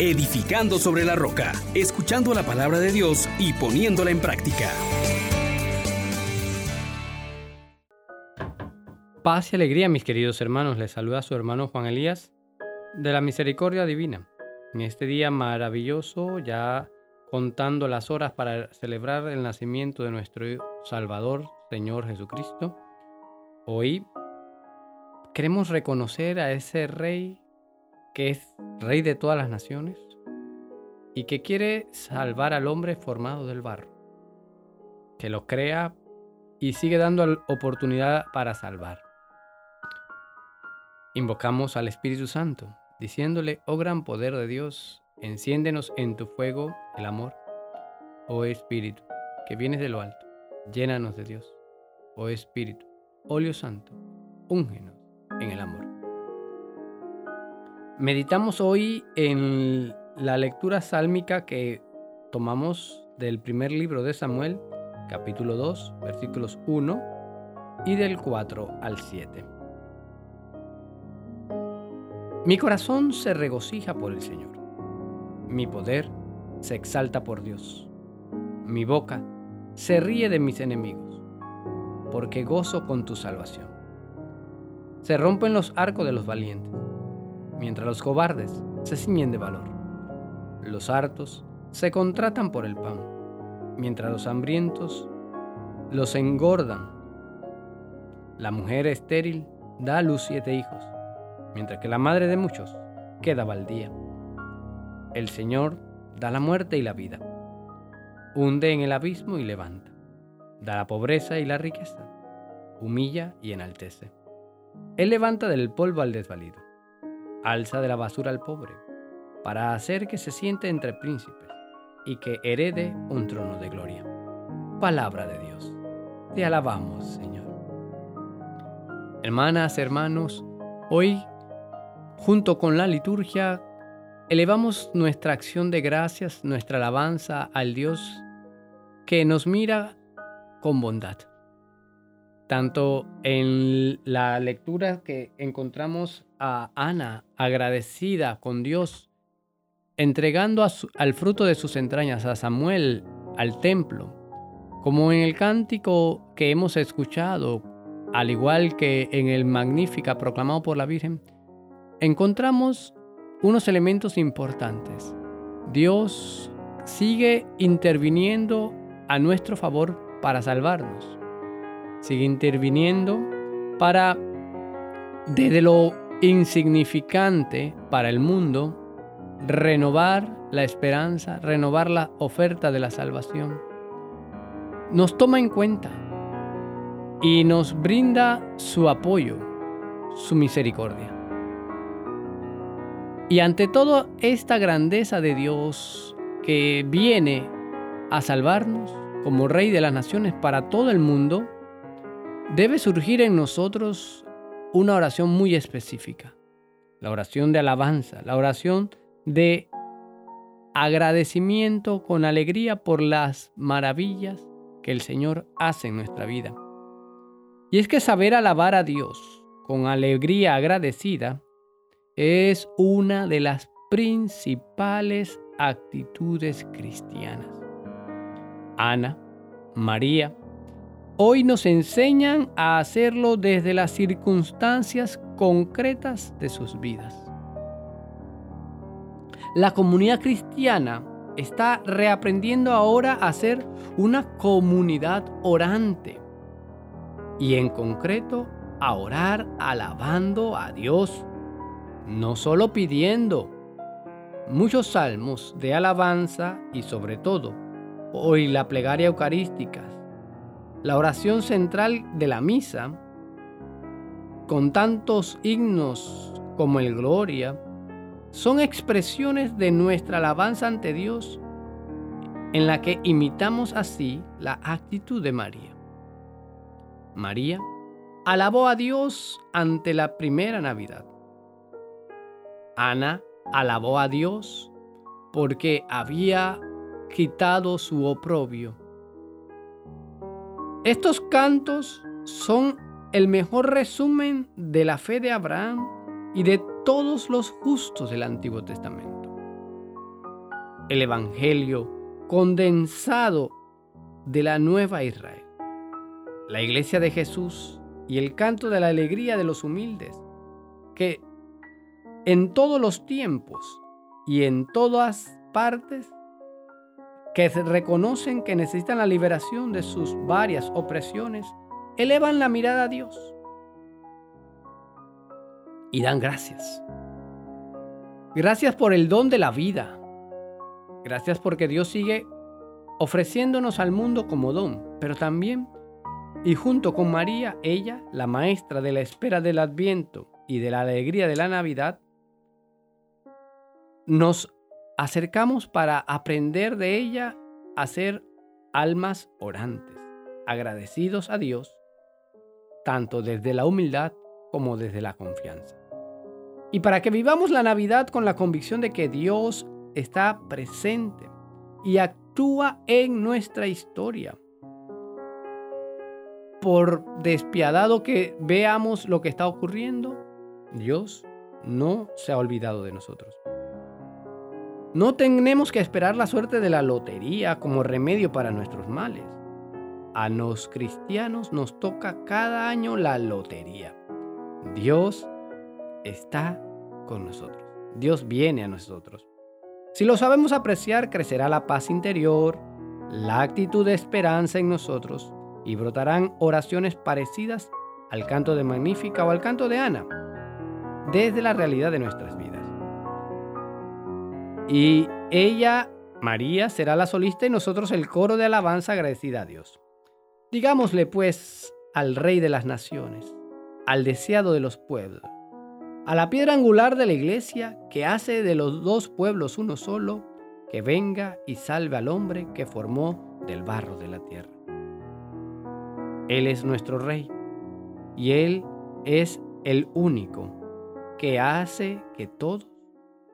edificando sobre la roca, escuchando la palabra de Dios y poniéndola en práctica. Paz y alegría, mis queridos hermanos. Les saluda su hermano Juan Elías de la Misericordia Divina. En este día maravilloso, ya contando las horas para celebrar el nacimiento de nuestro Salvador, Señor Jesucristo, hoy queremos reconocer a ese Rey que es Rey de todas las naciones y que quiere salvar al hombre formado del barro, que lo crea y sigue dando oportunidad para salvar. Invocamos al Espíritu Santo, diciéndole, oh gran poder de Dios, enciéndenos en tu fuego el amor. Oh Espíritu, que vienes de lo alto, llénanos de Dios. Oh Espíritu, óleo santo, úngenos en el amor. Meditamos hoy en la lectura sálmica que tomamos del primer libro de Samuel, capítulo 2, versículos 1 y del 4 al 7. Mi corazón se regocija por el Señor. Mi poder se exalta por Dios. Mi boca se ríe de mis enemigos, porque gozo con tu salvación. Se rompen los arcos de los valientes, mientras los cobardes se ciñen de valor. Los hartos se contratan por el pan, mientras los hambrientos los engordan. La mujer estéril da a luz siete hijos mientras que la madre de muchos queda baldía. El Señor da la muerte y la vida, hunde en el abismo y levanta, da la pobreza y la riqueza, humilla y enaltece. Él levanta del polvo al desvalido, alza de la basura al pobre, para hacer que se siente entre príncipes y que herede un trono de gloria. Palabra de Dios. Te alabamos, Señor. Hermanas, hermanos, hoy Junto con la liturgia, elevamos nuestra acción de gracias, nuestra alabanza al Dios que nos mira con bondad. Tanto en la lectura que encontramos a Ana agradecida con Dios, entregando al fruto de sus entrañas a Samuel al templo, como en el cántico que hemos escuchado, al igual que en el Magnífica proclamado por la Virgen, encontramos unos elementos importantes. Dios sigue interviniendo a nuestro favor para salvarnos. Sigue interviniendo para, desde lo insignificante para el mundo, renovar la esperanza, renovar la oferta de la salvación. Nos toma en cuenta y nos brinda su apoyo, su misericordia. Y ante toda esta grandeza de Dios que viene a salvarnos como Rey de las Naciones para todo el mundo, debe surgir en nosotros una oración muy específica. La oración de alabanza, la oración de agradecimiento con alegría por las maravillas que el Señor hace en nuestra vida. Y es que saber alabar a Dios con alegría agradecida es una de las principales actitudes cristianas. Ana, María, hoy nos enseñan a hacerlo desde las circunstancias concretas de sus vidas. La comunidad cristiana está reaprendiendo ahora a ser una comunidad orante y en concreto a orar alabando a Dios no solo pidiendo. Muchos salmos de alabanza y sobre todo, hoy la plegaria eucarística, la oración central de la misa, con tantos himnos como el Gloria, son expresiones de nuestra alabanza ante Dios en la que imitamos así la actitud de María. María alabó a Dios ante la primera Navidad. Ana alabó a Dios porque había quitado su oprobio. Estos cantos son el mejor resumen de la fe de Abraham y de todos los justos del Antiguo Testamento. el Evangelio condensado de la nueva Israel. La iglesia de Jesús y el canto de la alegría de los humildes, que en todos los tiempos y en todas partes, que reconocen que necesitan la liberación de sus varias opresiones, elevan la mirada a Dios y dan gracias. Gracias por el don de la vida. Gracias porque Dios sigue ofreciéndonos al mundo como don, pero también, y junto con María, ella, la maestra de la espera del adviento y de la alegría de la Navidad, nos acercamos para aprender de ella a ser almas orantes, agradecidos a Dios, tanto desde la humildad como desde la confianza. Y para que vivamos la Navidad con la convicción de que Dios está presente y actúa en nuestra historia. Por despiadado que veamos lo que está ocurriendo, Dios no se ha olvidado de nosotros. No tenemos que esperar la suerte de la lotería como remedio para nuestros males. A los cristianos nos toca cada año la lotería. Dios está con nosotros. Dios viene a nosotros. Si lo sabemos apreciar, crecerá la paz interior, la actitud de esperanza en nosotros y brotarán oraciones parecidas al canto de Magnífica o al canto de Ana, desde la realidad de nuestras vidas. Y ella, María, será la solista y nosotros el coro de alabanza agradecida a Dios. Digámosle pues al Rey de las Naciones, al deseado de los pueblos, a la piedra angular de la iglesia que hace de los dos pueblos uno solo, que venga y salve al hombre que formó del barro de la tierra. Él es nuestro Rey y Él es el único que hace que todos